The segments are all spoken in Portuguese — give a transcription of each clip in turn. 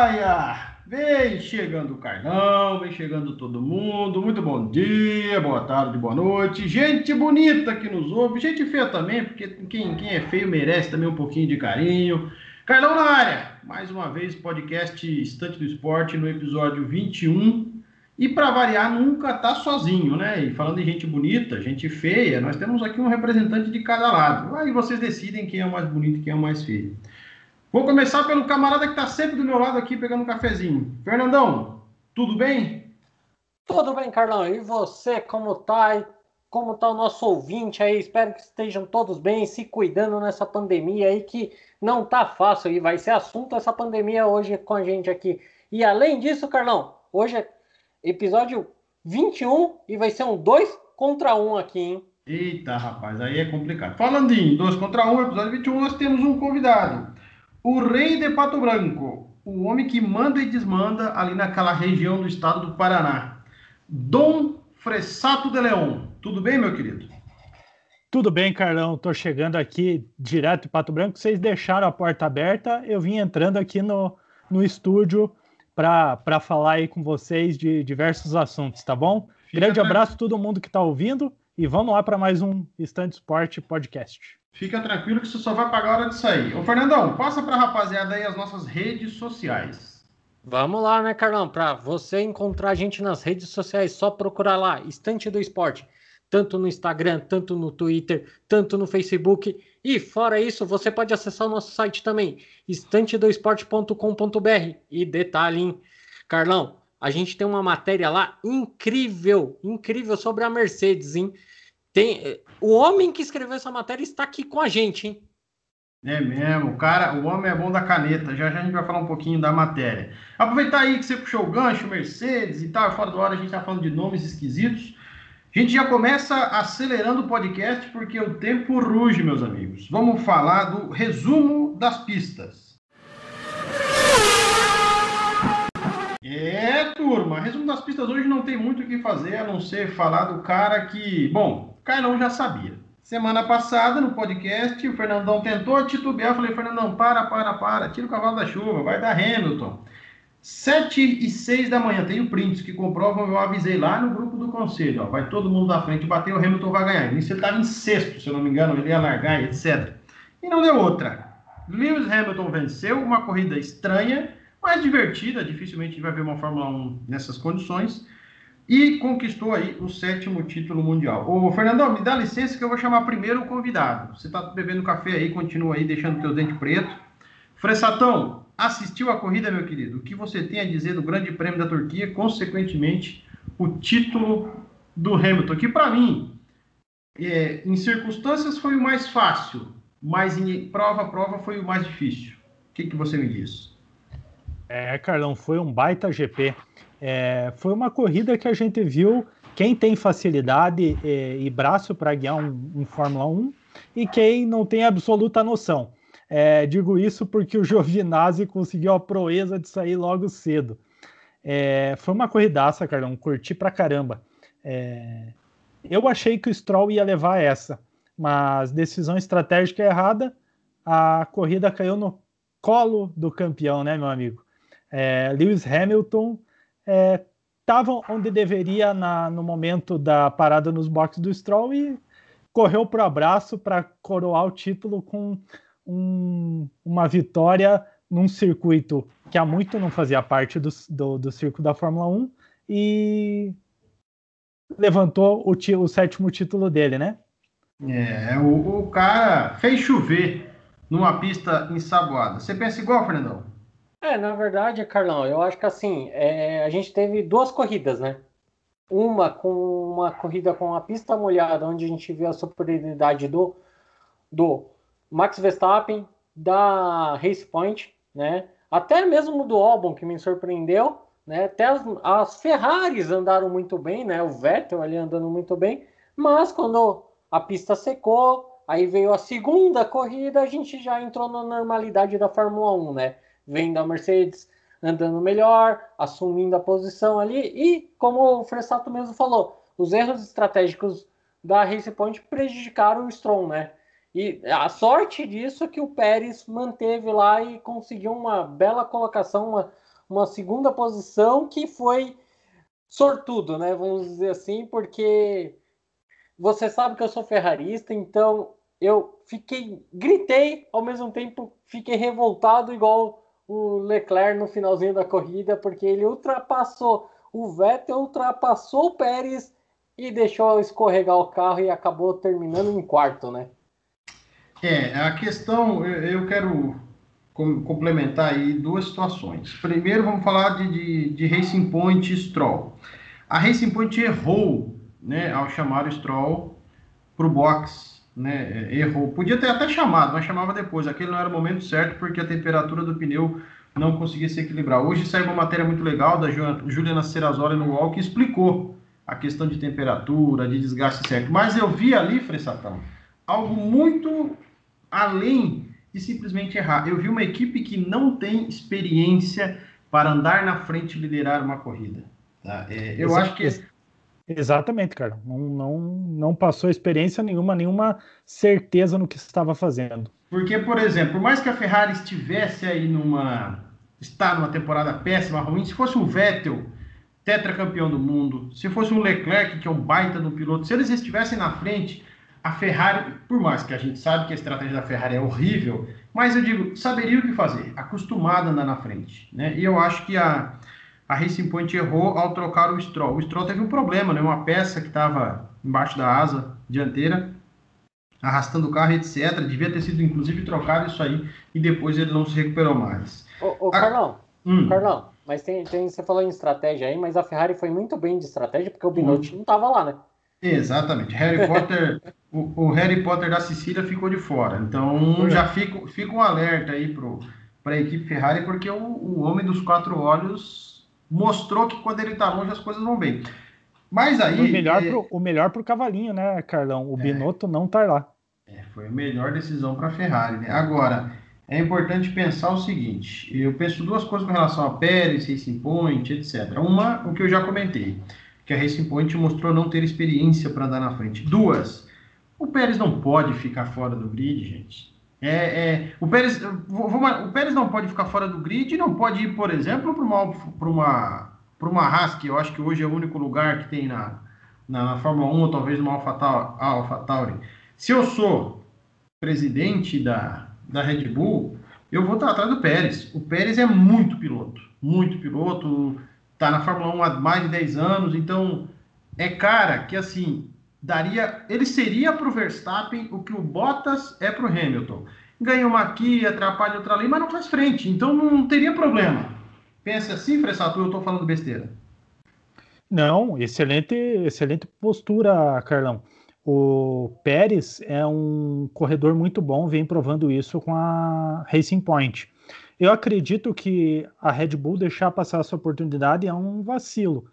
joia! Vem chegando o Carlão, vem chegando todo mundo. Muito bom dia, boa tarde, boa noite. Gente bonita que nos ouve, gente feia também, porque quem, quem é feio merece também um pouquinho de carinho. Carlão na área, mais uma vez, podcast Estante do Esporte no episódio 21. E para variar, nunca tá sozinho, né? E falando de gente bonita, gente feia, nós temos aqui um representante de cada lado. Aí vocês decidem quem é o mais bonito e quem é o mais feio. Vou começar pelo camarada que está sempre do meu lado aqui pegando um cafezinho. Fernandão, tudo bem? Tudo bem, Carlão. E você, como tá? Como tá o nosso ouvinte aí? Espero que estejam todos bem, se cuidando nessa pandemia aí que não tá fácil e vai ser assunto essa pandemia hoje com a gente aqui. E além disso, Carlão, hoje é episódio 21 e vai ser um 2 contra 1 aqui, hein? Eita, rapaz, aí é complicado. Falando em 2 contra 1, episódio 21, nós temos um convidado. O rei de Pato Branco, o homem que manda e desmanda ali naquela região do estado do Paraná. Dom Fressato de Leão. Tudo bem, meu querido? Tudo bem, Carlão. Estou chegando aqui direto de Pato Branco. Vocês deixaram a porta aberta. Eu vim entrando aqui no, no estúdio para falar aí com vocês de diversos assuntos, tá bom? Fica Grande abraço a todo mundo que está ouvindo e vamos lá para mais um Stand Sport Podcast. Fica tranquilo que você só vai pagar a hora de sair. Ô, Fernandão, passa para a rapaziada aí as nossas redes sociais. Vamos lá, né, Carlão? Para você encontrar a gente nas redes sociais, só procurar lá, Estante do Esporte. Tanto no Instagram, tanto no Twitter, tanto no Facebook. E fora isso, você pode acessar o nosso site também, estantedoesporte.com.br. E detalhe, hein? Carlão, a gente tem uma matéria lá incrível, incrível sobre a Mercedes, hein? Tem, o homem que escreveu essa matéria está aqui com a gente, hein? É mesmo, cara, o homem é bom da caneta. Já já a gente vai falar um pouquinho da matéria. Aproveitar aí que você puxou o gancho, Mercedes e tal, fora do hora a gente está falando de nomes esquisitos. A gente já começa acelerando o podcast porque o tempo ruge, meus amigos. Vamos falar do resumo das pistas. É, turma, resumo das pistas hoje não tem muito o que fazer a não ser falar do cara que, bom, Carlão já sabia. Semana passada, no podcast, o Fernandão tentou titubear. Eu falei, Fernandão, para, para, para, tira o cavalo da chuva, vai dar Hamilton. 7 e 6 da manhã, tem o prints que comprovam, eu avisei lá no grupo do conselho, ó, vai todo mundo da frente bater, o Hamilton vai ganhar. Isso ele estava em sexto, se eu não me engano, ele ia largar, etc. E não deu outra. Lewis Hamilton venceu, uma corrida estranha, mas divertida, dificilmente vai ver uma Fórmula 1 nessas condições e conquistou aí o sétimo título mundial. Ô, Fernandão, me dá licença que eu vou chamar primeiro o convidado. Você está bebendo café aí, continua aí, deixando teu dente preto. Fressatão, assistiu a corrida, meu querido? O que você tem a dizer do Grande Prêmio da Turquia, consequentemente, o título do Hamilton, que para mim, é, em circunstâncias foi o mais fácil, mas em prova a prova foi o mais difícil. O que, que você me diz? É, Carlão, foi um baita GP. É, foi uma corrida que a gente viu quem tem facilidade e, e braço para guiar um, um, Fórmula 1 e quem não tem absoluta noção. É, digo isso porque o Giovinazzi conseguiu a proeza de sair logo cedo. É, foi uma corridaça, Carlão, curti pra caramba. É, eu achei que o Stroll ia levar essa, mas decisão estratégica errada, a corrida caiu no colo do campeão, né, meu amigo? É, Lewis Hamilton estava é, onde deveria na, no momento da parada nos boxes do Stroll e correu para o abraço para coroar o título com um, uma vitória num circuito que há muito não fazia parte do, do, do circuito da Fórmula 1 e levantou o, o sétimo título dele, né? É, o, o cara fez chover numa pista ensaboada. Você pensa igual, Fernandão? É, na verdade, Carlão, eu acho que assim, é, a gente teve duas corridas, né? Uma com uma corrida com a pista molhada, onde a gente viu a superioridade do, do Max Verstappen, da Race Point, né? Até mesmo do Albon, que me surpreendeu, né? Até as, as Ferraris andaram muito bem, né? O Vettel ali andando muito bem, mas quando a pista secou, aí veio a segunda corrida, a gente já entrou na normalidade da Fórmula 1, né? Vem da Mercedes andando melhor, assumindo a posição ali, e como o Fressato mesmo falou, os erros estratégicos da Race Point prejudicaram o Stroll, né? E a sorte disso é que o Pérez manteve lá e conseguiu uma bela colocação, uma, uma segunda posição que foi sortudo, né? Vamos dizer assim, porque você sabe que eu sou ferrarista, então eu fiquei, gritei, ao mesmo tempo fiquei revoltado, igual o Leclerc no finalzinho da corrida, porque ele ultrapassou o Vettel, ultrapassou o Pérez e deixou escorregar o carro e acabou terminando em quarto, né? É, a questão, eu quero complementar aí duas situações. Primeiro, vamos falar de, de, de Racing Point e Stroll. A Racing Point errou né, ao chamar o Stroll para o box. Né, errou. Podia ter até chamado, mas chamava depois. Aquele não era o momento certo porque a temperatura do pneu não conseguia se equilibrar. Hoje saiu uma matéria muito legal da Juliana Serrazoli no UOL que explicou a questão de temperatura, de desgaste certo. Mas eu vi ali, Fressatão, algo muito além de simplesmente errar. Eu vi uma equipe que não tem experiência para andar na frente e liderar uma corrida. Tá? É, eu acho que. Exatamente, cara. Não, não, não passou experiência nenhuma, nenhuma certeza no que estava fazendo. Porque, por exemplo, por mais que a Ferrari estivesse aí numa. está numa temporada péssima, ruim, se fosse o Vettel, tetracampeão do mundo, se fosse um Leclerc, que é um baita do piloto, se eles estivessem na frente, a Ferrari, por mais que a gente sabe que a estratégia da Ferrari é horrível, mas eu digo, saberia o que fazer, acostumado a andar na frente. Né? E eu acho que a, a Racing Point errou ao trocar o Stroll. O Stroll teve um problema, né? uma peça que estava embaixo da asa dianteira, arrastando o carro, etc. Devia ter sido, inclusive, trocado isso aí, e depois ele não se recuperou mais. Ô, ô Carlão, hum. Carlão, mas tem, tem, você falou em estratégia aí, mas a Ferrari foi muito bem de estratégia, porque o Binotto hum. não estava lá, né? Exatamente. Harry Potter, o, o, Harry Potter da Sicília ficou de fora. Então já fica, fica um alerta aí para a equipe Ferrari, porque o, o homem dos quatro olhos mostrou que quando ele está longe as coisas vão bem. Mas aí. O melhor, é... pro, o melhor pro cavalinho, né, Carlão? O é... Binotto não tá lá. É, foi a melhor decisão para a Ferrari. Né? Agora, é importante pensar o seguinte: eu penso duas coisas com relação a Pérez, Racing Point, etc. Uma, o que eu já comentei que a Racing Point mostrou não ter experiência para andar na frente. Duas, o Pérez não pode ficar fora do grid, gente. É, é, o, Pérez, o Pérez não pode ficar fora do grid, não pode ir, por exemplo, para uma, uma, uma Haas, que eu acho que hoje é o único lugar que tem na, na, na Fórmula 1, ou talvez numa AlphaTauri. Se eu sou presidente da, da Red Bull, eu vou estar atrás do Pérez. O Pérez é muito piloto, muito piloto, tá na Fórmula 1 há mais de 10 anos, então é cara que assim daria, ele seria para o Verstappen o que o Bottas é para o Hamilton. Ganha uma aqui, atrapalha outra ali, mas não faz frente, então não teria problema. Pensa assim, Fressato, eu estou falando besteira. Não, excelente, excelente postura, Carlão. O Pérez é um corredor muito bom, vem provando isso com a Racing Point. Eu acredito que a Red Bull deixar passar essa oportunidade é um vacilo,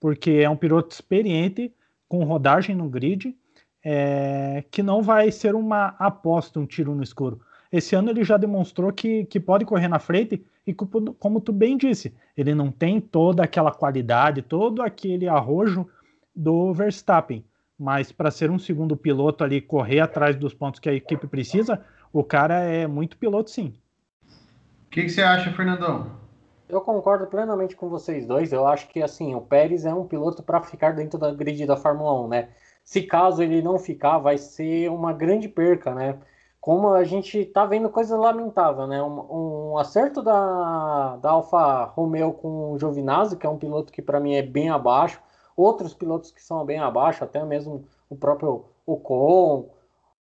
porque é um piloto experiente, com rodagem no grid, é, que não vai ser uma aposta, um tiro no escuro. Esse ano ele já demonstrou que, que pode correr na frente e, como, tu bem disse, ele não tem toda aquela qualidade, todo aquele arrojo do Verstappen. Mas para ser um segundo piloto ali, correr atrás dos pontos que a equipe precisa, o cara é muito piloto sim. O que, que, você acha, Fernandão? Eu concordo plenamente com vocês dois. Eu acho que assim o Pérez é um piloto para ficar dentro da grid da Fórmula 1, né? Se caso ele não ficar, vai ser uma grande perca, né? Como a gente tá vendo coisa lamentável, né? Um, um acerto da, da Alfa Romeo com o Giovinazzi, que é um piloto que para mim é bem abaixo. Outros pilotos que são bem abaixo, até mesmo o próprio Ocon,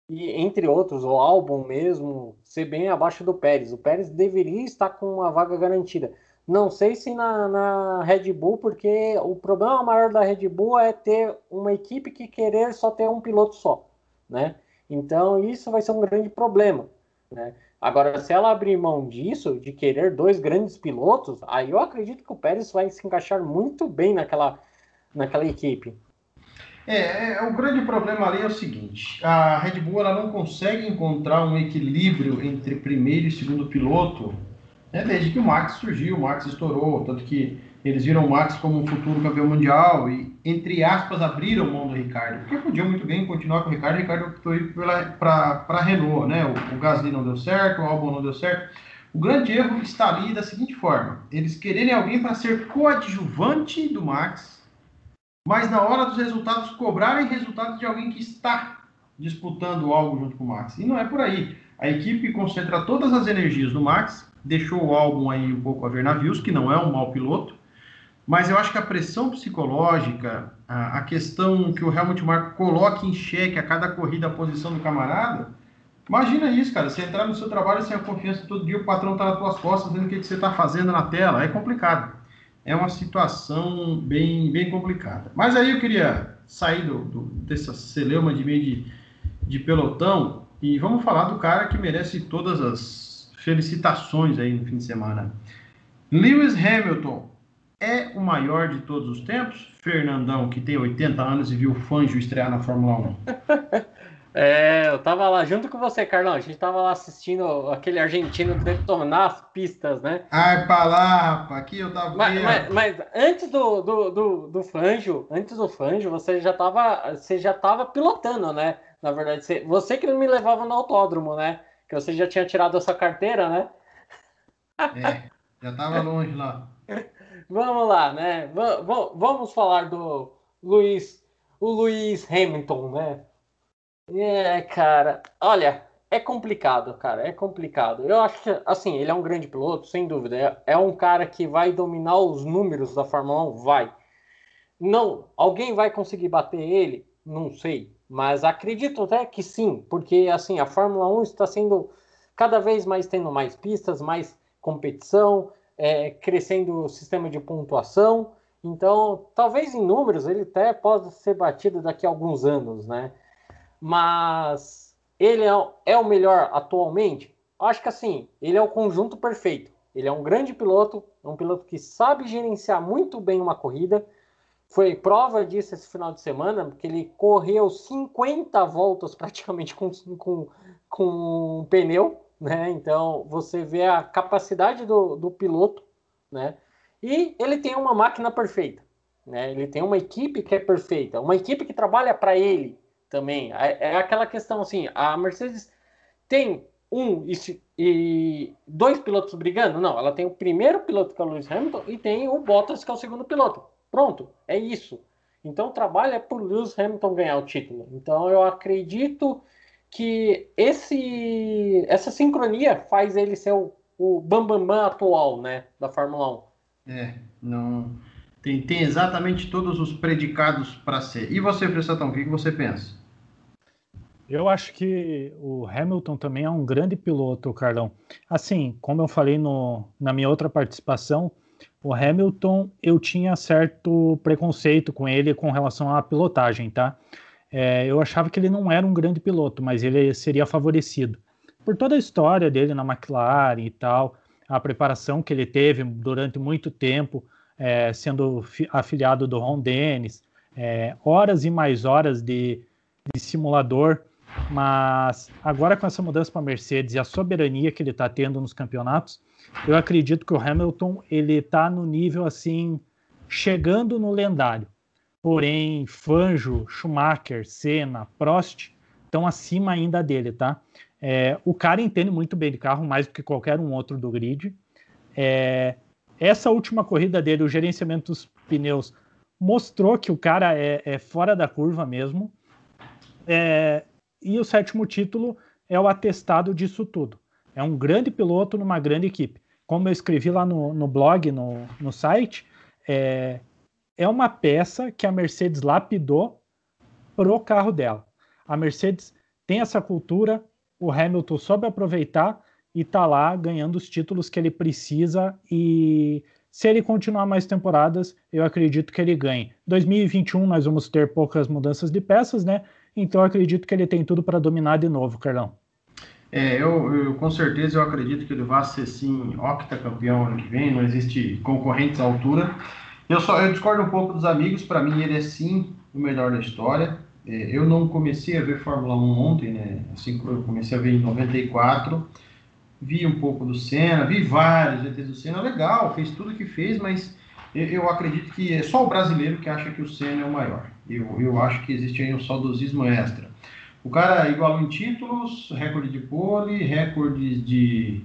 e entre outros, o álbum mesmo, ser bem abaixo do Pérez. O Pérez deveria estar com uma vaga garantida. Não sei se na, na, Red Bull, porque o problema maior da Red Bull é ter uma equipe que querer só ter um piloto só, né? Então isso vai ser um grande problema, né? Agora, se ela abrir mão disso, de querer dois grandes pilotos, aí eu acredito que o Pérez vai se encaixar muito bem naquela, naquela equipe. É, é, o grande problema ali é o seguinte: a Red Bull ela não consegue encontrar um equilíbrio entre primeiro e segundo piloto né, desde que o Max surgiu, o Max estourou, tanto que eles viram o Max como um futuro campeão mundial e, entre aspas, abriram mão do Ricardo, porque podiam muito bem continuar com o Ricardo, o Ricardo optou para a Renault, né? O, o Gasly não deu certo, o Albon não deu certo. O grande erro está ali da seguinte forma: eles quererem alguém para ser coadjuvante do Max, mas na hora dos resultados cobrarem resultados de alguém que está disputando algo junto com o Max. E não é por aí. A equipe concentra todas as energias no Max, deixou o álbum aí um pouco a ver navios, que não é um mau piloto, mas eu acho que a pressão psicológica, a, a questão que o Helmut Marko coloca em xeque a cada corrida a posição do camarada, imagina isso, cara, você entrar no seu trabalho sem a confiança todo dia, o patrão está nas tuas costas vendo o que, que você está fazendo na tela, é complicado. É uma situação bem, bem complicada. Mas aí eu queria sair do, do, dessa celeuma de meio de, de pelotão e vamos falar do cara que merece todas as felicitações aí no fim de semana. Lewis Hamilton, é o maior de todos os tempos? Fernandão, que tem 80 anos e viu o Fangio estrear na Fórmula 1. é, eu tava lá junto com você, Carlão. A gente tava lá assistindo aquele argentino detonar as pistas, né? Ai, pra lá, rapaz. Aqui eu tava. Mas, mas, mas, antes do, do, do, do Fangio, antes do Fangio, você já tava, você já tava pilotando, né? Na verdade, você, você que me levava no autódromo, né? Que você já tinha tirado a sua carteira, né? É, já tava longe lá. Vamos lá, né? V vamos falar do Luiz, o Luiz Hamilton, né? É, cara, olha, é complicado, cara, é complicado. Eu acho que, assim, ele é um grande piloto, sem dúvida. É, é um cara que vai dominar os números da Fórmula 1? Vai. Não, alguém vai conseguir bater ele? Não sei. Mas acredito até que sim, porque, assim, a Fórmula 1 está sendo cada vez mais tendo mais pistas, mais competição, é, crescendo o sistema de pontuação. Então, talvez em números ele até possa ser batido daqui a alguns anos, né? Mas ele é, é o melhor atualmente? Acho que assim, ele é o conjunto perfeito. Ele é um grande piloto, é um piloto que sabe gerenciar muito bem uma corrida. Foi prova disso esse final de semana, porque ele correu 50 voltas praticamente com, com, com um pneu, né? Então você vê a capacidade do, do piloto, né? E ele tem uma máquina perfeita, né? Ele tem uma equipe que é perfeita, uma equipe que trabalha para ele também. É, é, aquela questão assim, a Mercedes tem um e, e, dois pilotos brigando? Não, ela tem o primeiro piloto que é o Lewis Hamilton e tem o Bottas que é o segundo piloto. Pronto, é isso. Então o trabalho é por Lewis Hamilton ganhar o título. Então eu acredito que esse, essa sincronia faz ele ser o, o bambambam bam, bam atual, né, da Fórmula 1. É, não tem, tem exatamente todos os predicados para ser. E você, Pressatão, o que, que você pensa? Eu acho que o Hamilton também é um grande piloto, Carlão. Assim, como eu falei no, na minha outra participação, o Hamilton eu tinha certo preconceito com ele com relação à pilotagem, tá? é, eu achava que ele não era um grande piloto, mas ele seria favorecido. Por toda a história dele na McLaren e tal, a preparação que ele teve durante muito tempo, é, sendo afiliado do Ron Dennis, é, horas e mais horas de, de simulador, mas agora com essa mudança para a Mercedes e a soberania que ele está tendo nos campeonatos, eu acredito que o Hamilton ele está no nível assim, chegando no lendário. Porém, Fanjo, Schumacher, Senna, Prost estão acima ainda dele, tá? É, o cara entende muito bem de carro, mais do que qualquer um outro do grid. É, essa última corrida dele, o gerenciamento dos pneus, mostrou que o cara é, é fora da curva mesmo. É, e o sétimo título é o atestado disso tudo. É um grande piloto numa grande equipe. Como eu escrevi lá no, no blog, no, no site, é, é uma peça que a Mercedes lapidou pro carro dela. A Mercedes tem essa cultura, o Hamilton soube aproveitar e tá lá ganhando os títulos que ele precisa e se ele continuar mais temporadas, eu acredito que ele ganhe. 2021 nós vamos ter poucas mudanças de peças, né? Então eu acredito que ele tem tudo para dominar de novo, Carlão. É, eu, eu, com certeza eu acredito que ele vai ser sim octacampeão ano que vem, não existe concorrentes à altura. Eu só eu discordo um pouco dos amigos, para mim ele é sim o melhor da história. É, eu não comecei a ver Fórmula 1 ontem, né? Assim, eu comecei a ver em 94. Vi um pouco do Senna, vi vários GTs do Senna, legal, fez tudo que fez, mas eu acredito que é só o brasileiro que acha que o Senna é o maior. Eu, eu acho que existe aí um saudosismo extra. O cara igualou em títulos, recorde de pole, recorde de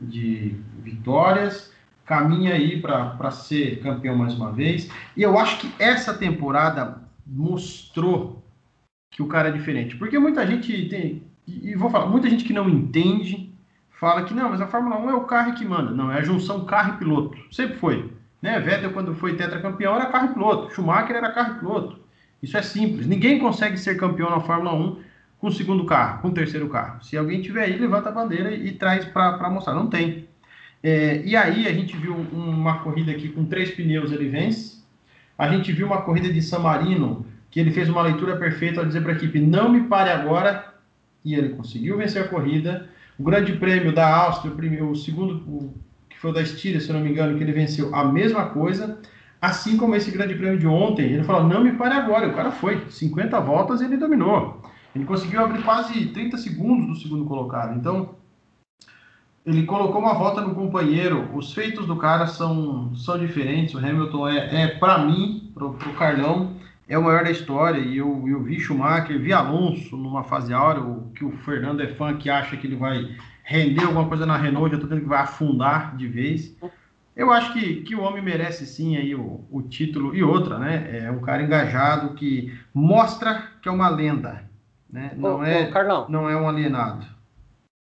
de vitórias, caminha aí para ser campeão mais uma vez. E eu acho que essa temporada mostrou que o cara é diferente. Porque muita gente tem, e vou falar, muita gente que não entende, fala que não, mas a Fórmula 1 é o carro que manda. Não, é a junção carro e piloto. Sempre foi. Né? Vettel, quando foi tetracampeão, era carro e piloto. Schumacher era carro e piloto. Isso é simples. Ninguém consegue ser campeão na Fórmula 1 com o segundo carro, com o terceiro carro. Se alguém tiver aí, levanta a bandeira e, traz para mostrar. Não tem. É, e aí a gente viu uma corrida aqui com três pneus, ele vence. A gente viu uma corrida de San Marino, que ele fez uma leitura perfeita ao dizer para a equipe, não me pare agora, e ele conseguiu vencer a corrida. O Grande Prêmio da Áustria, o, primeiro, o segundo, o, que foi o da Estíria, se não me engano, que ele venceu a mesma coisa. Assim como esse Grande Prêmio de ontem, ele falou: não me pare agora. O cara foi, 50 voltas e ele dominou. Ele conseguiu abrir quase 30 segundos do segundo colocado. Então, ele colocou uma volta no companheiro. Os feitos do cara são, são diferentes. O Hamilton é, é para mim, para o Carlão, é o maior da história. E eu, eu vi Schumacher, vi Alonso numa fase áurea, o, que o Fernando é fã, que acha que ele vai render alguma coisa na Renault, já estou tendo que vai afundar de vez. Eu acho que, que o homem merece sim aí o, o título. E outra, né? É um cara engajado que mostra que é uma lenda. Né? Não, ô, é, ô, Carlão, não é um alienado.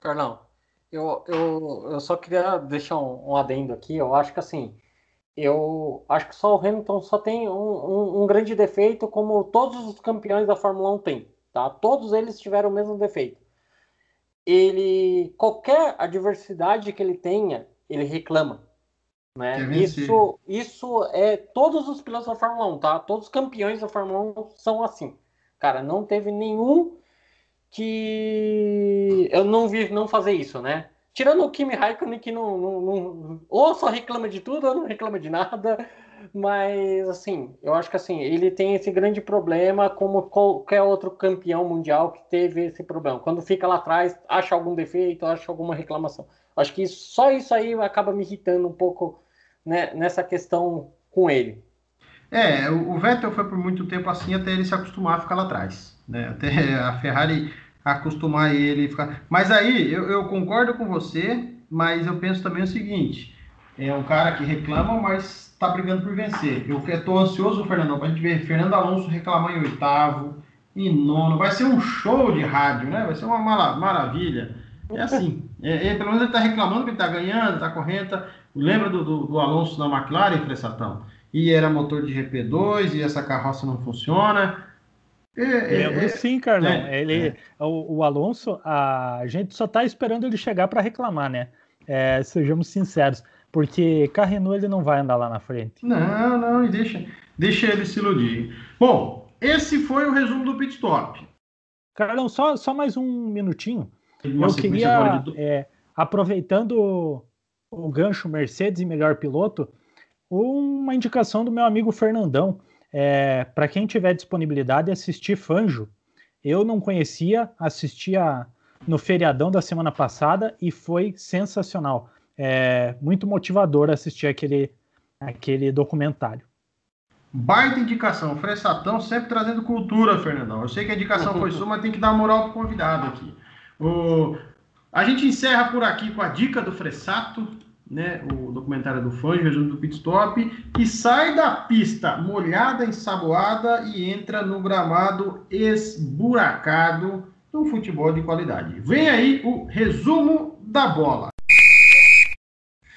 Carlão, eu, eu, eu só queria deixar um, um adendo aqui. Eu acho que assim, eu acho que só o Hamilton só tem um, um, um, grande defeito, como todos os campeões da Fórmula 1 têm. Tá? Todos eles tiveram o mesmo defeito. Ele, qualquer adversidade que ele tenha, ele reclama. Né? Isso, isso é todos os pilotos da Fórmula 1, tá? Todos os campeões da Fórmula 1 são assim. Cara, não teve nenhum que eu não vi não fazer isso, né? Tirando o Kimi Raikkonen, que não, não, não, ou só reclama de tudo ou não reclama de nada. Mas, assim, eu acho que assim, ele tem esse grande problema, como qualquer outro campeão mundial que teve esse problema. Quando fica lá atrás, acha algum defeito, acha alguma reclamação. Acho que só isso aí acaba me irritando um pouco né, nessa questão com ele. É, o Vettel foi por muito tempo assim até ele se acostumar a ficar lá atrás. Né? Até a Ferrari acostumar ele ficar. Mas aí eu, eu, concordo com você, mas eu penso também o seguinte: é um cara que reclama, mas está brigando por vencer. Eu estou ansioso, Fernando, para a gente ver Fernando Alonso reclamar em oitavo, em nono. Vai ser um show de rádio, né? Vai ser uma maravilha. É assim. É, é, pelo menos ele está reclamando que ele está ganhando, está correndo. Tá... Lembra do, do, do, Alonso na McLaren, Fressatão? E era motor de GP2 e essa carroça não funciona. É, é, Lembro é, sim, Carlão. É, ele, é. O, o, Alonso, a gente só está esperando ele chegar para reclamar, né? É, sejamos sinceros, porque Carrenou ele não vai andar lá na frente. Não, não, deixa, deixa ele se iludir. Bom, esse foi o resumo do pit stop. Carlão, só, só mais um minutinho. Eu queria, de... é, aproveitando o gancho Mercedes e melhor piloto, uma indicação do meu amigo Fernandão. É, para quem tiver disponibilidade, assistir Fanjo. Eu não conhecia, assistia no feriadão da semana passada e foi sensacional. É muito motivador assistir aquele, aquele documentário. Baita indicação. Fressatão sempre trazendo cultura, Fernandão. Eu sei que a indicação foi sua, mas tem que dar moral pro convidado aqui. O... A gente encerra por aqui com a dica do Fressato né, o documentário do fã, resumo do pit stop, que sai da pista molhada, ensaboada e entra no gramado esburacado do futebol de qualidade. Vem aí o resumo da bola.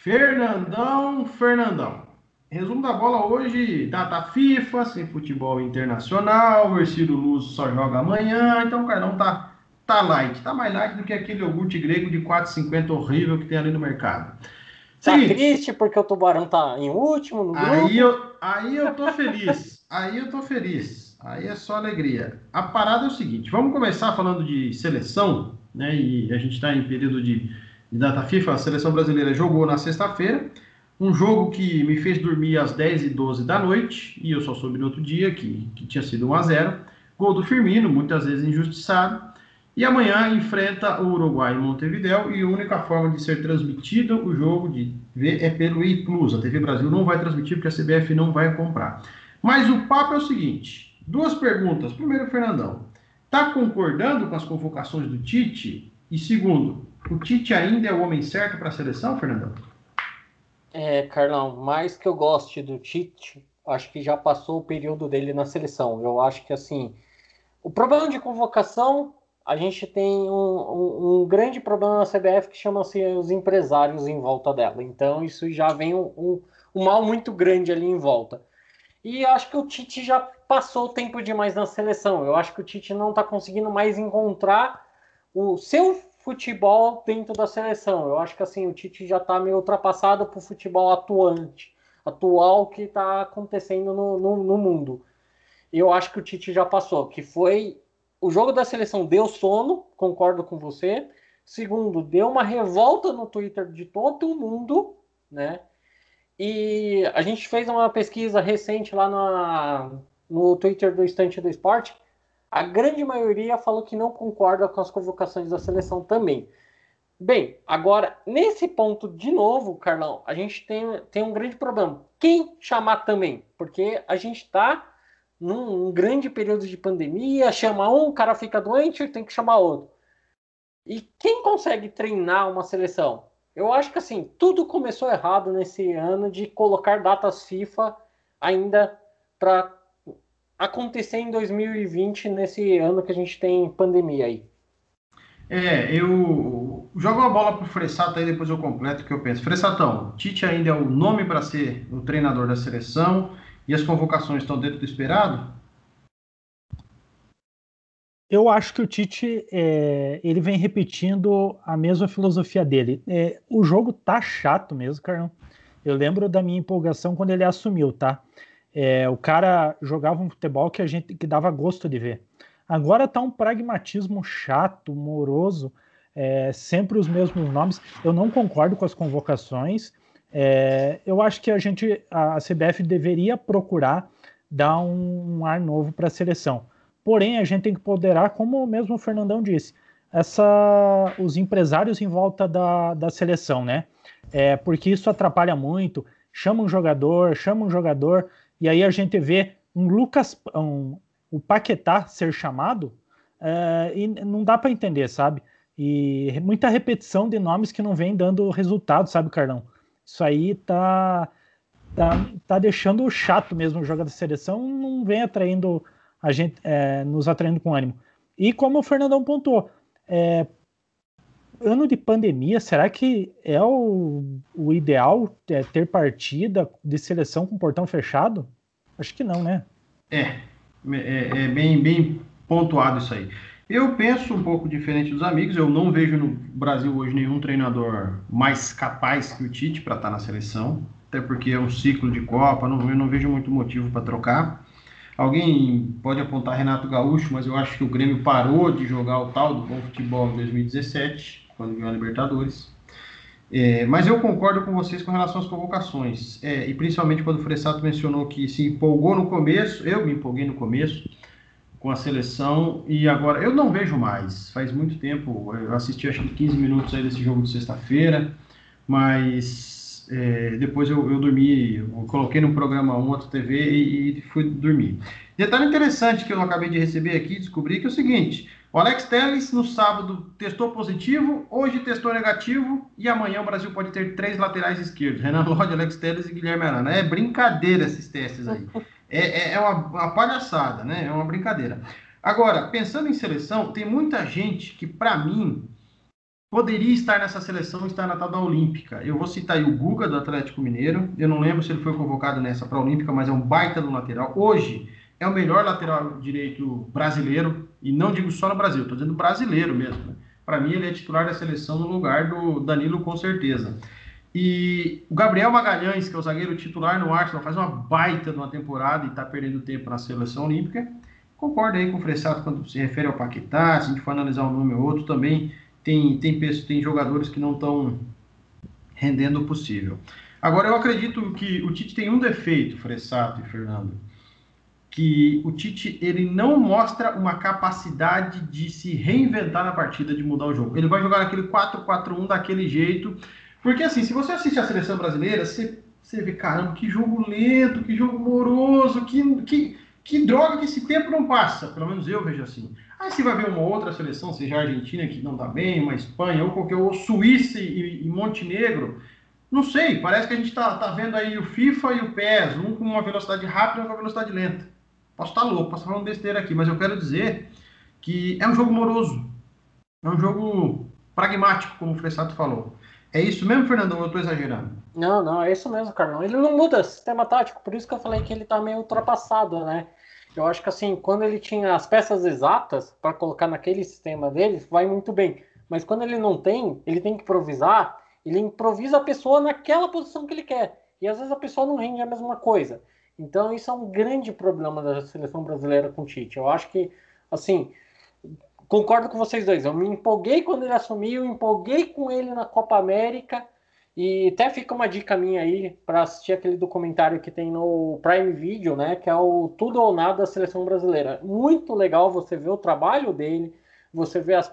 Fernandão, Fernandão. Resumo da bola hoje, data FIFA, sem futebol internacional, o Ercílio Luz só joga amanhã, então o Carlão tá, tá light, tá mais light do que aquele iogurte grego de 4,50 horrível que tem ali no mercado. Tá triste porque o Tubarão tá em último no grupo? Aí eu, aí eu tô feliz. aí eu tô feliz. Aí é só alegria. A parada é o seguinte: vamos começar falando de seleção, né? E a gente está em período de, de, data FIFA. A seleção brasileira jogou na sexta-feira. Um jogo que me fez dormir às 10 e 12 da noite. E eu só soube no outro dia que, que tinha sido 1 a 0 Gol do Firmino, muitas vezes injustiçado. E amanhã enfrenta o Uruguai em Montevideo e a única forma de ser transmitido o jogo de ver é pelo E Plus. A TV Brasil não vai transmitir porque a CBF não vai comprar. Mas o papo é o seguinte: duas perguntas. Primeiro, Fernandão, está concordando com as convocações do Tite? E segundo, O Tite ainda é o homem certo para a seleção, Fernandão? É, Carlão, mais que eu goste do Tite, acho que já passou o período dele na seleção. Eu acho que assim, o problema de convocação, a gente tem um, um, um grande problema na CBF que chama-se os empresários em volta dela. Então isso já vem um, um mal muito grande ali em volta. E acho que o Tite já passou o tempo demais na seleção. Eu acho que o Tite não está conseguindo mais encontrar o seu futebol dentro da seleção. Eu acho que assim o Tite já está meio ultrapassado para o futebol atuante, atual que está acontecendo no, no, no, mundo. Eu acho que o Tite já passou, que foi o jogo da seleção deu sono, concordo com você. Segundo, deu uma revolta no Twitter de todo mundo, né? E a gente fez uma pesquisa recente lá na, no Twitter do Estante do Esporte a grande maioria falou que não concorda com as convocações da seleção também. Bem, agora, nesse ponto, de novo, Carlão, a gente tem, tem um grande problema. Quem chamar também? Porque a gente está num, grande período de pandemia, chama um, o cara fica doente, tem que chamar outro. E quem consegue treinar uma seleção? Eu acho que assim, tudo começou errado nesse ano de colocar datas FIFA ainda para acontecer em 2020, nesse ano que a gente tem pandemia aí? É, eu jogo uma bola pro Fressato aí, depois eu completo o que eu penso. Fressatão, Tite ainda é o nome para ser o treinador da seleção e as convocações estão dentro do esperado? Eu acho que o Tite é, ele vem repetindo a mesma filosofia dele. É, o jogo tá chato mesmo, Carlão. Eu lembro da minha empolgação quando ele assumiu, tá? É, o cara jogava um futebol que a gente que dava gosto de ver. Agora tá um pragmatismo chato, moroso, é, sempre os mesmos nomes. Eu não concordo com as convocações. É, eu acho que a gente, a CBF deveria procurar dar um, ar novo para a seleção. Porém, a gente tem que poderar, como mesmo o Fernandão disse, essa, os empresários em volta da, da seleção, né? É, porque isso atrapalha muito. Chama um jogador, chama um jogador, e aí a gente vê um Lucas, um, o Paquetá ser chamado, é, e não dá para entender, sabe? E muita repetição de nomes que não vem dando resultado, sabe, Carlão? Isso aí tá, tá, tá deixando chato mesmo o jogo da seleção, não vem atraindo a gente, é, nos atraindo com ânimo. E como o Fernandão pontuou, é, ano de pandemia, será que é o, o ideal é, ter partida de seleção com portão fechado? Acho que não, né? É, é, é, bem, bem pontuado isso aí. Eu penso um pouco diferente dos amigos. Eu não vejo no Brasil hoje nenhum treinador mais capaz que o Tite para estar tá na seleção, até porque é um ciclo de Copa. Não, eu não vejo muito motivo para trocar. Alguém pode apontar Renato Gaúcho, mas eu acho que o Grêmio parou de jogar o tal do bom futebol em 2017 quando ganhou a Libertadores. É, mas eu concordo com vocês com relação às convocações, é, e principalmente quando o Fressato mencionou que se empolgou no começo, eu me empolguei no começo com a seleção, e agora eu não vejo mais, faz muito tempo, eu assisti acho que 15 minutos aí desse jogo de sexta-feira, mas é, depois eu, eu, dormi, eu coloquei no programa 1 outro TV e, e fui dormir. Detalhe interessante que eu acabei de receber aqui, descobri que é o seguinte, o Alex Telles, no sábado, testou positivo, hoje testou negativo e amanhã o Brasil pode ter três laterais esquerdos: Renan Lodge, Alex Telles e Guilherme Arana. É brincadeira esses testes aí. É, é, é uma, uma, palhaçada, né? É uma brincadeira. Agora, pensando em seleção, tem muita gente que, para mim, poderia estar nessa seleção, estar na tal da Olímpica. Eu vou citar aí o Guga, do Atlético Mineiro. Eu não lembro se ele foi convocado nessa para a Olímpica, mas é um baita no lateral. Hoje é o melhor lateral direito brasileiro, e não digo só no Brasil, estou dizendo brasileiro mesmo. Né? Para mim, ele é titular da seleção no lugar do Danilo, com certeza. E o Gabriel Magalhães, que é o zagueiro titular no Arsenal, faz uma baita numa temporada e está perdendo tempo na seleção olímpica. Concordo aí com o Fressato quando se refere ao Paquetá, se a gente for analisar um nome ou outro, também tem, tem, tem jogadores que não estão rendendo o possível. Agora, eu acredito que o Tite tem um defeito, Fressato e Fernando que o Tite ele não mostra uma capacidade de se reinventar na partida, de mudar o jogo. Ele vai jogar aquele 4-4-1 daquele jeito. Porque assim, se você assiste a seleção brasileira, você, você vê, caramba, que jogo lento, que jogo moroso, que, que, que droga que esse tempo não passa. Pelo menos eu vejo assim. Aí você vai ver uma outra seleção, seja a Argentina, que não tá bem, uma Espanha, ou qualquer ou Suíça e, e Montenegro. Não sei, parece que a gente está tá vendo aí o FIFA e o PES, um com uma velocidade rápida e outro com uma velocidade lenta. Posso estar tá louco, posso estar falando besteira aqui, mas eu quero dizer que é um jogo moroso. É um jogo pragmático, como o Fressato falou. É isso mesmo, Fernandão? Eu estou exagerando? Não, não, é isso mesmo, Carlão. Ele não muda sistema tático, por isso que eu falei que ele está meio ultrapassado, né? Eu acho que assim, quando ele tinha as peças exatas para colocar naquele sistema dele, vai muito bem. Mas quando ele não tem, ele tem que improvisar, ele improvisa a pessoa naquela posição que ele quer. E às vezes a pessoa não rende a mesma coisa. Então isso é um grande problema da seleção brasileira com o Tite. Eu acho que, assim, concordo com vocês dois. Eu me empolguei quando ele assumiu, empolguei com ele na Copa América. E até fica uma dica minha aí para assistir aquele documentário que tem no Prime Video, né? Que é o Tudo ou Nada da Seleção Brasileira. Muito legal você ver o trabalho dele, você ver as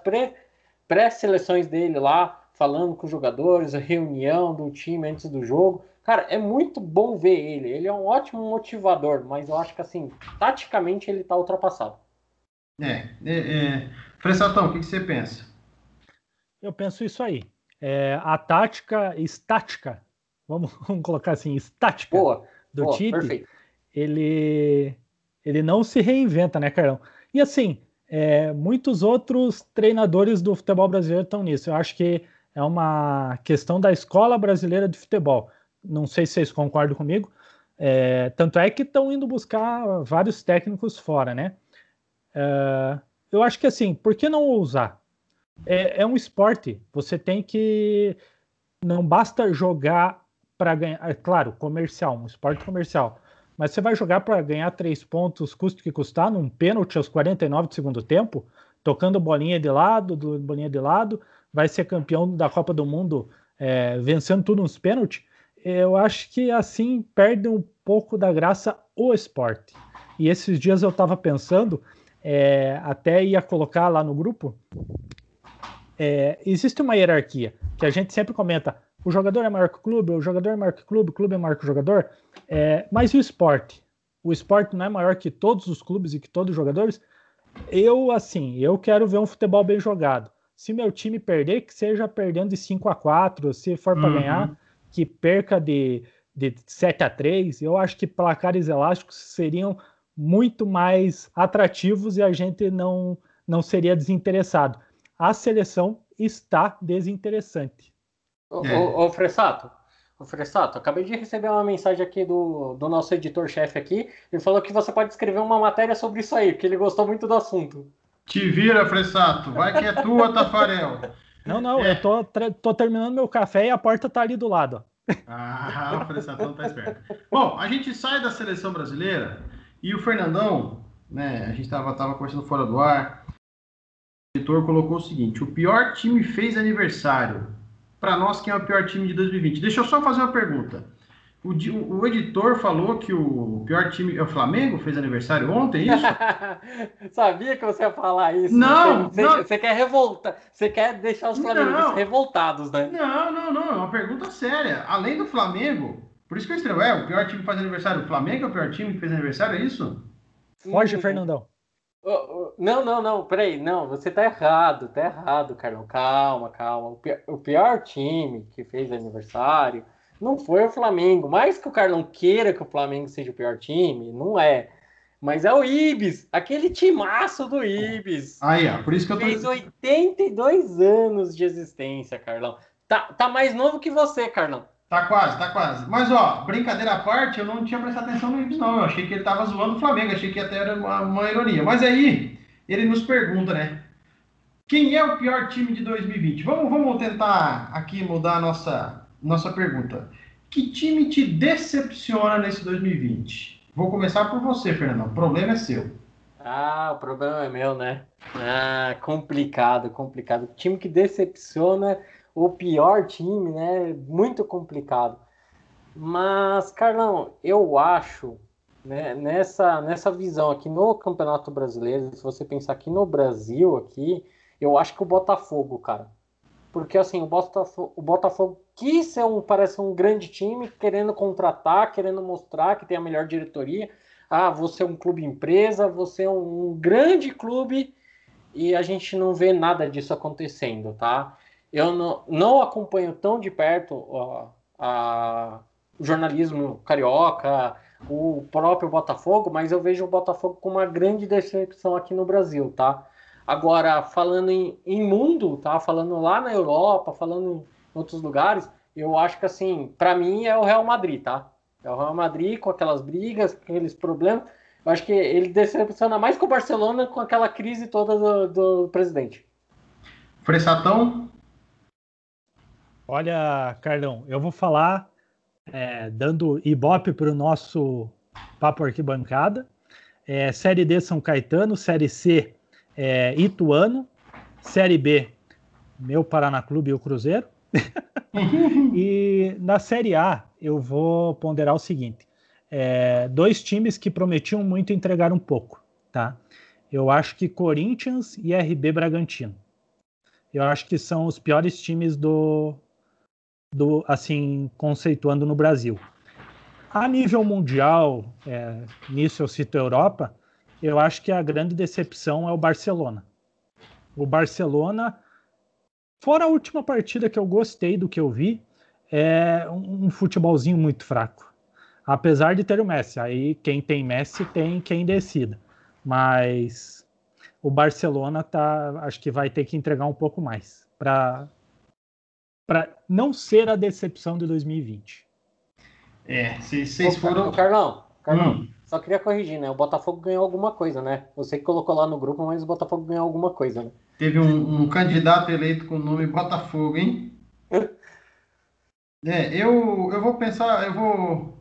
pré-seleções dele lá, falando com os jogadores, a reunião do time antes do jogo. Cara, é muito bom ver ele. Ele é um ótimo motivador, mas eu acho que assim, taticamente ele tá ultrapassado. É, é, é... Fressatão, o que, que você pensa? Eu penso isso aí. É, a tática estática, vamos, vamos, colocar assim, estática boa, do boa, Tite, ele, ele não se reinventa, né, Carlão? E assim, é, muitos outros treinadores do futebol brasileiro estão nisso. Eu acho que é uma questão da escola brasileira de futebol. Não sei se vocês concordam comigo. É, tanto é que estão indo buscar vários técnicos fora, né? É, eu acho que assim, por que não ousar? É, é um esporte. Você tem que. Não basta jogar para ganhar. É claro, comercial, um esporte comercial. Mas você vai jogar para ganhar três pontos, custo que custar, num pênalti aos 49 do segundo tempo, tocando bolinha de lado, bolinha de lado, vai ser campeão da Copa do Mundo é, vencendo tudo nos pênaltis. Eu acho que assim perde um pouco da graça o esporte. E esses dias eu estava pensando, é, até ia colocar lá no grupo, é, existe uma hierarquia que a gente sempre comenta. O jogador é maior que o clube, o jogador é maior que o clube, o clube é maior que o jogador. É, mas e o esporte? O esporte não é maior que todos os clubes e que todos os jogadores? Eu, assim, eu quero ver um futebol bem jogado. Se meu time perder, que seja perdendo de 5 a 4 se for para uhum. ganhar, que perca de, de 7 a 3 Eu acho que placares elásticos seriam muito mais atrativos e a gente não, não seria desinteressado. A seleção está desinteressante. Ô, é. ô, ô Fressato, ô Fressato, acabei de receber uma mensagem aqui do, do nosso editor-chefe aqui. Ele falou que você pode escrever uma matéria sobre isso aí, porque ele gostou muito do assunto. Te vira, Fressato. Vai que é tua, Tafarel. Não, não, é. eu tô, tô terminando meu café e a porta tá ali do lado. Ah, o Fressatão tá esperto. Bom, a gente sai da seleção brasileira e o Fernandão, né, a gente tava, tava conversando fora do ar, o editor colocou o seguinte, o pior time fez aniversário. Para nós, quem é o pior time de 2020? Deixa eu só fazer uma pergunta. O, o, editor falou que o pior time é o Flamengo, fez aniversário ontem, é isso? Sabia que você ia falar isso. Não, você, não. você quer revoltar, você quer deixar os flamenguistas revoltados, né? Não, não, não, é uma pergunta séria. Além do Flamengo, por isso que eu escrevo, é, o pior time que faz aniversário, o Flamengo é o pior time que fez aniversário, é isso? Foge, Fernandão. Não, não, não, peraí, não, você tá errado, tá errado, Carlão, calma, calma. O pior, o pior time que fez aniversário não foi o Flamengo. Mais que o Carlão queira que o Flamengo seja o pior time, não é. Mas é o Ibis, aquele timaço do Ibis. Aí, ó, por isso que eu tô... Fez 82 anos de existência, Carlão. Tá, tá mais novo que você, Carlão. Tá quase, tá quase. Mas, ó, brincadeira à parte, eu não tinha prestado atenção no Ibis, não. Eu achei que ele tava zoando o Flamengo, achei que até era uma, uma ironia. Mas aí, ele nos pergunta, né? Quem é o pior time de 2020? Vamos, vamos tentar aqui mudar a nossa, nossa pergunta. Que time te decepciona nesse 2020? Vou começar por você, Fernando. O problema é seu. Ah, o problema é meu, né? Ah, complicado, complicado. Time que decepciona o pior time, né? Muito complicado. Mas, Carlão, eu acho, né, nessa, nessa visão aqui no Campeonato Brasileiro, se você pensar aqui no Brasil, aqui, eu acho que o Botafogo, cara. Porque assim, o Botafogo, o Botafogo quis ser um, parece um grande time, querendo contratar, querendo mostrar que tem a melhor diretoria. Ah, você é um clube empresa, você é um grande clube e a gente não vê nada disso acontecendo, tá? Eu não, não acompanho tão de perto ó, a, o jornalismo carioca, o próprio Botafogo, mas eu vejo o Botafogo com uma grande decepção aqui no Brasil, tá? Agora, falando em, em mundo, tá? Falando lá na Europa, falando em outros lugares, eu acho que assim, para mim é o Real Madrid, tá? É o Real Madrid com aquelas brigas, com aqueles problemas. Eu acho que ele decepciona mais com o Barcelona com aquela crise toda do, do presidente. Fressatão? Olha, Carlão, eu vou falar é, dando ibope para o nosso Papo Arquibancada. É, série D São Caetano, Série C é, Ituano, Série B meu Paraná Clube e o Cruzeiro. e na Série A eu vou ponderar o seguinte: é, dois times que prometiam muito entregar um pouco, tá? Eu acho que Corinthians e RB Bragantino. Eu acho que são os piores times do, do assim, conceituando no Brasil. A nível mundial, é, nisso eu cito a Europa, eu acho que a grande decepção é o Barcelona. O Barcelona, fora a última partida que eu gostei do que eu vi, é um, futebolzinho muito fraco. Apesar de ter o Messi. Aí quem tem Messi tem quem decida. Mas o Barcelona tá, acho que vai ter que entregar um pouco mais para para não ser a decepção de 2020. É, vocês foram. Carlão, Carlão, hum. só queria corrigir, né? O Botafogo ganhou alguma coisa, né? Você que colocou lá no grupo, mas o Botafogo ganhou alguma coisa, né? Teve um, um candidato eleito com o nome Botafogo, hein? é, eu, eu vou pensar, eu vou.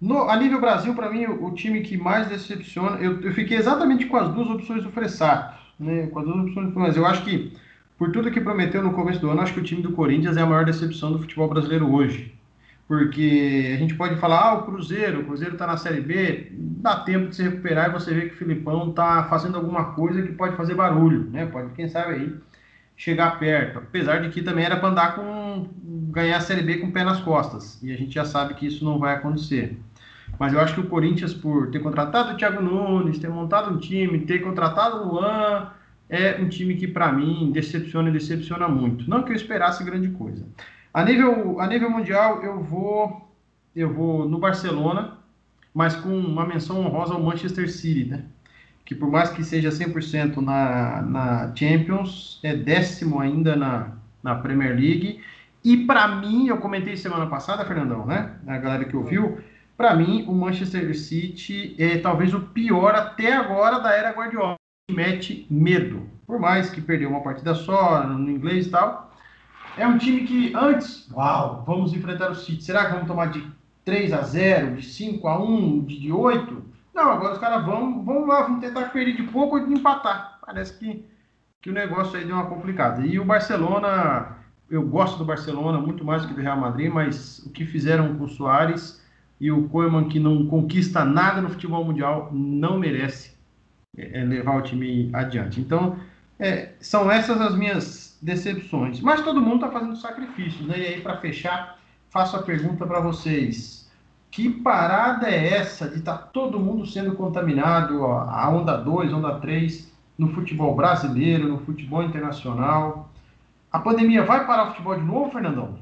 No, a nível Brasil, para mim, o, o, time que mais decepciona, eu, eu fiquei exatamente com as duas opções do Fressato, né? Com as duas opções do mas eu acho que por tudo que prometeu no começo do ano, acho que o time do Corinthians é a maior decepção do futebol brasileiro hoje. Porque a gente pode falar, ah, o Cruzeiro, o Cruzeiro está na Série B, dá tempo de se recuperar e você vê que o Filipão está fazendo alguma coisa que pode fazer barulho, né? Pode, quem sabe aí, chegar perto. Apesar de que também era para andar com. ganhar a Série B com o pé nas costas. E a gente já sabe que isso não vai acontecer. Mas eu acho que o Corinthians, por ter contratado o Thiago Nunes, ter montado um time, ter contratado o Luan, é um time que, para mim, decepciona e decepciona muito. Não que eu esperasse grande coisa. A nível, a nível mundial, eu vou, eu vou no Barcelona, mas com uma menção honrosa ao Manchester City, né? Que por mais que seja 100% na, na Champions, é décimo ainda na, na Premier League. E para mim, eu comentei semana passada, Fernandão, né? A galera que ouviu, para mim, o Manchester City é talvez o pior até agora da era Guardiola mete medo. Por mais que perdeu uma partida só, no inglês e tal. É um time que antes, uau, vamos enfrentar o City. Será que vamos tomar de 3 a 0 de 5 a 1 de, de 8? Não, agora os caras vão, vão lá, vão tentar perder de pouco ou de empatar. Parece que, que o negócio aí deu uma complicada. E o Barcelona, eu gosto do Barcelona muito mais do que do Real Madrid, mas o que fizeram com o Soares e o Koeman, que não conquista nada no futebol mundial, não merece é, é, levar o time adiante. Então, é, são essas as minhas decepções. Mas todo mundo está fazendo sacrifícios, né? E aí, para fechar, faço a pergunta para vocês. Que parada é essa de estar tá todo mundo sendo contaminado, ó, a onda 2, onda 3, no futebol brasileiro, no futebol internacional? A pandemia vai parar o futebol de novo, Fernandão?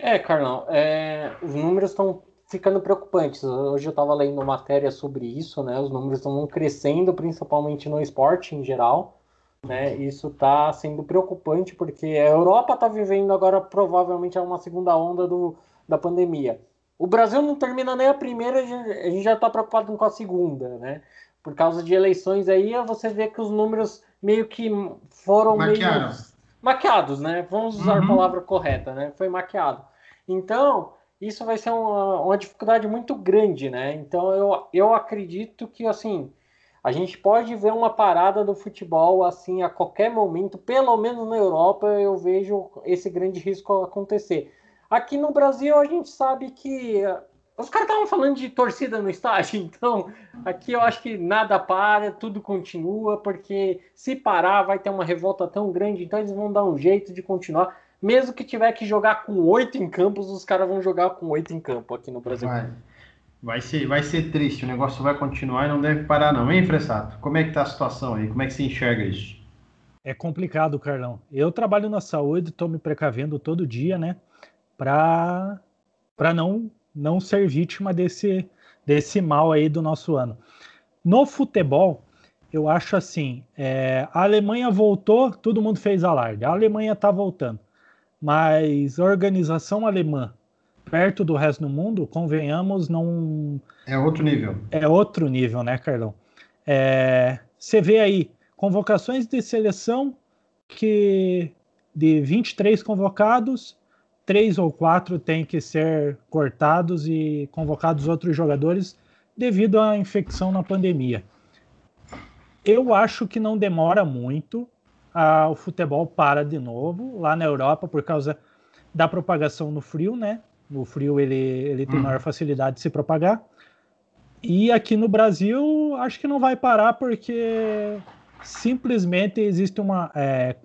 É, Carlão, é, os números estão ficando preocupantes. Hoje eu estava lendo matéria sobre isso, né? Os números estão crescendo, principalmente no esporte em geral. Né? Isso está sendo preocupante porque a Europa está vivendo agora provavelmente uma segunda onda do, da pandemia. O Brasil não termina nem a primeira, a gente já está preocupado com a segunda, né? Por causa de eleições aí, você vê que os números meio que foram Maquiaram. meio maquiados, né? Vamos usar uhum. a palavra correta, né? Foi maquiado. Então, isso vai ser uma, uma dificuldade muito grande, né? Então eu, eu acredito que assim a gente pode ver uma parada do futebol assim a qualquer momento, pelo menos na Europa eu vejo esse grande risco acontecer. Aqui no Brasil a gente sabe que uh, os caras estavam falando de torcida no estádio, então aqui eu acho que nada para, tudo continua, porque se parar vai ter uma revolta tão grande, então eles vão dar um jeito de continuar mesmo que tiver que jogar com oito em campos, os caras vão jogar com oito em campo aqui no Brasil. Vai. Vai ser, vai ser triste, o negócio vai continuar e não deve parar, não, hein, Fressato? Como é que tá a situação aí? Como é que você enxerga isso? É complicado, Carlão. Eu trabalho na saúde, estou me precavendo todo dia, né? Para não, não ser vítima desse, desse mal aí do nosso ano. No futebol, eu acho assim: é, a Alemanha voltou, todo mundo fez alarde. A Alemanha está voltando. Mas organização alemã, perto do resto do mundo, convenhamos, não. É outro nível. É outro nível, né, Carlão? É, você vê aí convocações de seleção que de 23 convocados, três ou quatro têm que ser cortados e convocados outros jogadores devido à infecção na pandemia. Eu acho que não demora muito, o futebol para de novo lá na Europa por causa da propagação no frio, né? O frio ele, ele tem hum. maior facilidade de se propagar. E aqui no Brasil, acho que não vai parar porque simplesmente existe uma, é,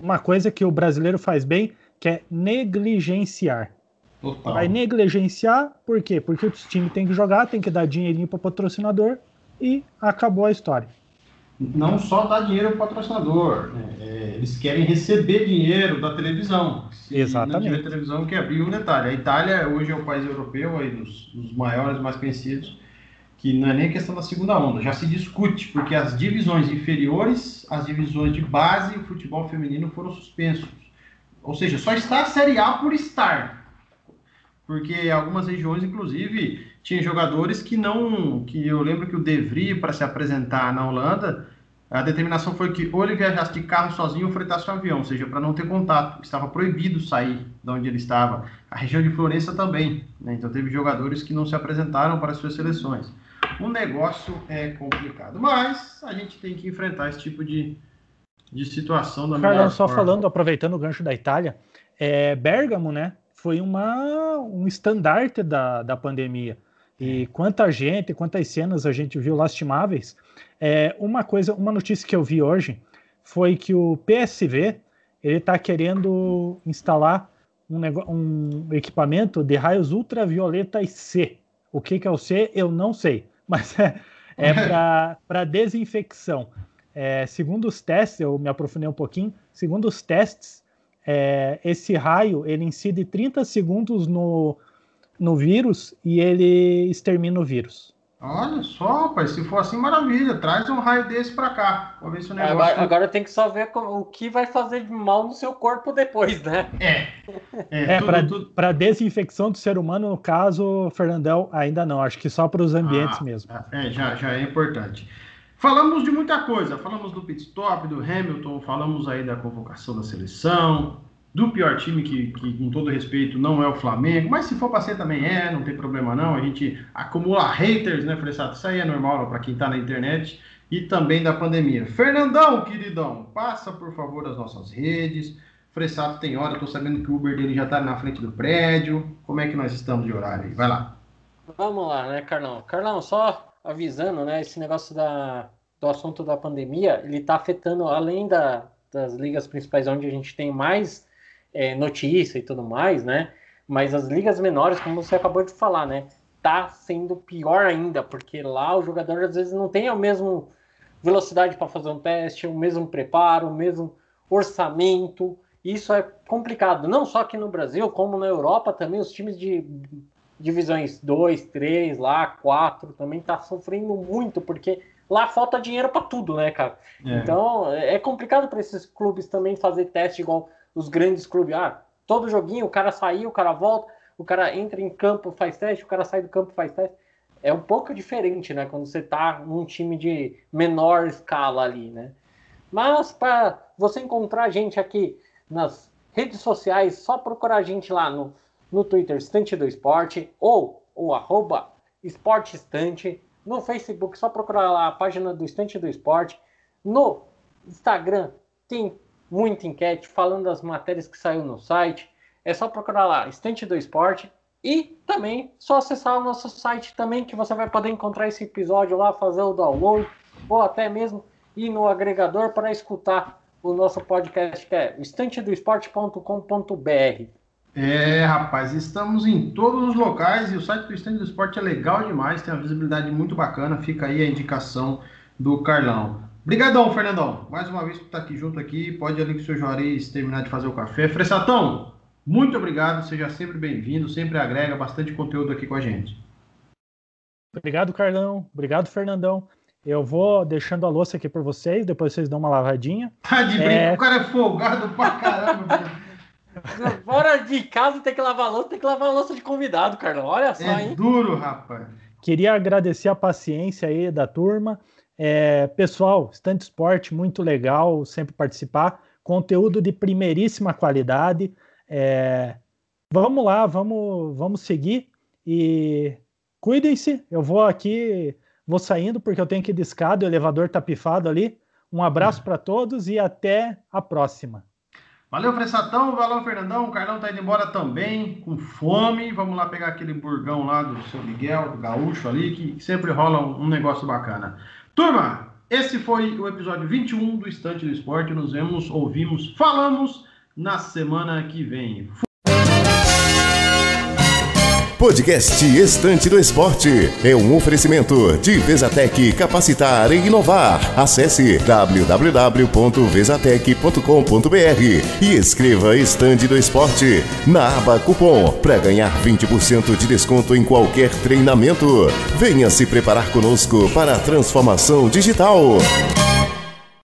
uma coisa que o brasileiro faz bem, que é negligenciar. Total. Vai negligenciar, por quê? Porque o time tem que jogar, tem que dar dinheirinho para o patrocinador e acabou a história. Não só dar dinheiro para o patrocinador, né? é, eles querem receber dinheiro da televisão. Se Exatamente. Não tiver televisão, que abriu na Itália. A Itália hoje é o país europeu aí dos, dos maiores, mais conhecidos, que não é nem questão da segunda onda, já se discute, porque as divisões inferiores, as divisões de base e o futebol feminino foram suspensos. Ou seja, só está a Série A por estar. Porque algumas regiões, inclusive, tinha jogadores que não. que eu lembro que o Devry, para se apresentar na Holanda, a determinação foi que ou ele viajasse de carro sozinho ou fretasse um avião, ou seja, para não ter contato. Estava proibido sair de onde ele estava. A região de Florença também. Né? Então teve jogadores que não se apresentaram para as suas seleções o negócio é complicado. Mas a gente tem que enfrentar esse tipo de, de situação da Carlão, só forma. falando, aproveitando o gancho da Itália, é, Bergamo, né, foi uma, um estandarte da, da pandemia. E quanta gente, quantas cenas a gente viu lastimáveis. É, uma coisa, uma notícia que eu vi hoje foi que o PSV ele está querendo instalar um, um, equipamento de raios ultravioletas C. O que, que é o C, eu não sei mas é, é para desinfecção. É, segundo os testes, eu me aprofundei um pouquinho, segundo os testes, é, esse raio ele incide 30 segundos no, no vírus e ele extermina o vírus. Olha só, pai, se for assim, maravilha. Traz um raio desse para cá. Vou ver se o negócio. Agora, agora tem que só ver o que vai fazer de mal no seu corpo depois, né? É. É, é para desinfecção do ser humano, no caso, Fernandel, ainda não. Acho que só para os ambientes ah, mesmo. É, já, já é importante. Falamos de muita coisa. Falamos do pit stop, do Hamilton, falamos aí da convocação da seleção, do pior time que, que, com todo respeito, não é o Flamengo, mas se for para ser também é, não tem problema não. A gente acumula haters, né, Fressato? Isso aí é normal para quem está na internet e também da pandemia. Fernandão, queridão, passa por favor as nossas redes. Fressato tem hora, estou sabendo que o Uber dele já está na frente do prédio. Como é que nós estamos de horário aí? Vai lá. Vamos lá, né, Carlão? Carlão, só avisando, né, esse negócio da, do assunto da pandemia, ele está afetando, além da, das ligas principais onde a gente tem mais é, notícia e tudo mais, né? Mas as ligas menores, como você acabou de falar, né? Tá sendo pior ainda, porque lá o jogador às vezes não tem a mesma velocidade para fazer um teste, o mesmo preparo, o mesmo orçamento. Isso é complicado, não só aqui no Brasil, como na Europa também, os times de divisões 2, 3, lá, 4 também tá sofrendo muito, porque lá falta dinheiro para tudo, né, cara? É. Então é complicado para esses clubes também fazer teste igual os grandes clubes. Ah, todo joguinho, o cara saiu, o cara volta, o cara entra em campo, faz teste, o cara sai do campo, faz teste. É um pouco diferente, né? Quando você tá num time de menor escala ali, né? Mas para você encontrar a gente aqui nas redes sociais, só procurar a gente lá no, no Twitter, Estante do Esporte, ou o arroba Esporte Estante. No Facebook, só procurar lá a página do Estante do Esporte. No Instagram, tem muita enquete falando das matérias que saiu no site. É só procurar lá, Estante do Esporte. E também só acessar o nosso site também, que você vai poder encontrar esse episódio lá, fazer o download, ou até mesmo ir no agregador para escutar o nosso podcast, que é estantedoesporte.com.br. É, rapaz, estamos em todos os locais e o site do Stand do Esporte é legal demais, tem uma visibilidade muito bacana. Fica aí a indicação do Carlão. Obrigadão, Fernandão. Mais uma vez por estar aqui junto aqui. Pode ali com o seu Juarez terminar de fazer o café. Fressatão, muito obrigado. Seja sempre bem-vindo. Sempre agrega bastante conteúdo aqui com a gente. Obrigado, Carlão. Obrigado, Fernandão. Eu vou deixando a louça aqui por vocês, depois vocês dão uma lavadinha. Tá de brinco, é... o cara é folgado pra caramba. Fora de casa tem que lavar louça, tem que lavar louça de convidado, Carlão. Olha só, é hein? duro, rapaz. Queria agradecer a paciência aí da turma. É, pessoal, Estante Esporte, muito legal sempre participar. Conteúdo de primeiríssima qualidade. É, vamos lá, vamos, vamos seguir e cuidem-se. Eu vou aqui Vou saindo porque eu tenho que ir de o elevador tá pifado ali. Um abraço para todos e até a próxima. Valeu, Fressatão. Valeu, Fernandão. O Carlão tá indo embora também, com fome. Vamos lá pegar aquele burgão lá do seu Miguel, do Gaúcho ali, que sempre rola um, negócio bacana. Turma, esse foi o episódio 21 do Estante do Esporte. Nos vemos, ouvimos, falamos na semana que vem. Podcast Estante do Esporte é um oferecimento de Vesatec Capacitar e Inovar. Acesse www.vesatec.com.br e escreva Estante do Esporte na aba cupom para ganhar 20% de desconto em qualquer treinamento. Venha se preparar conosco para a transformação digital.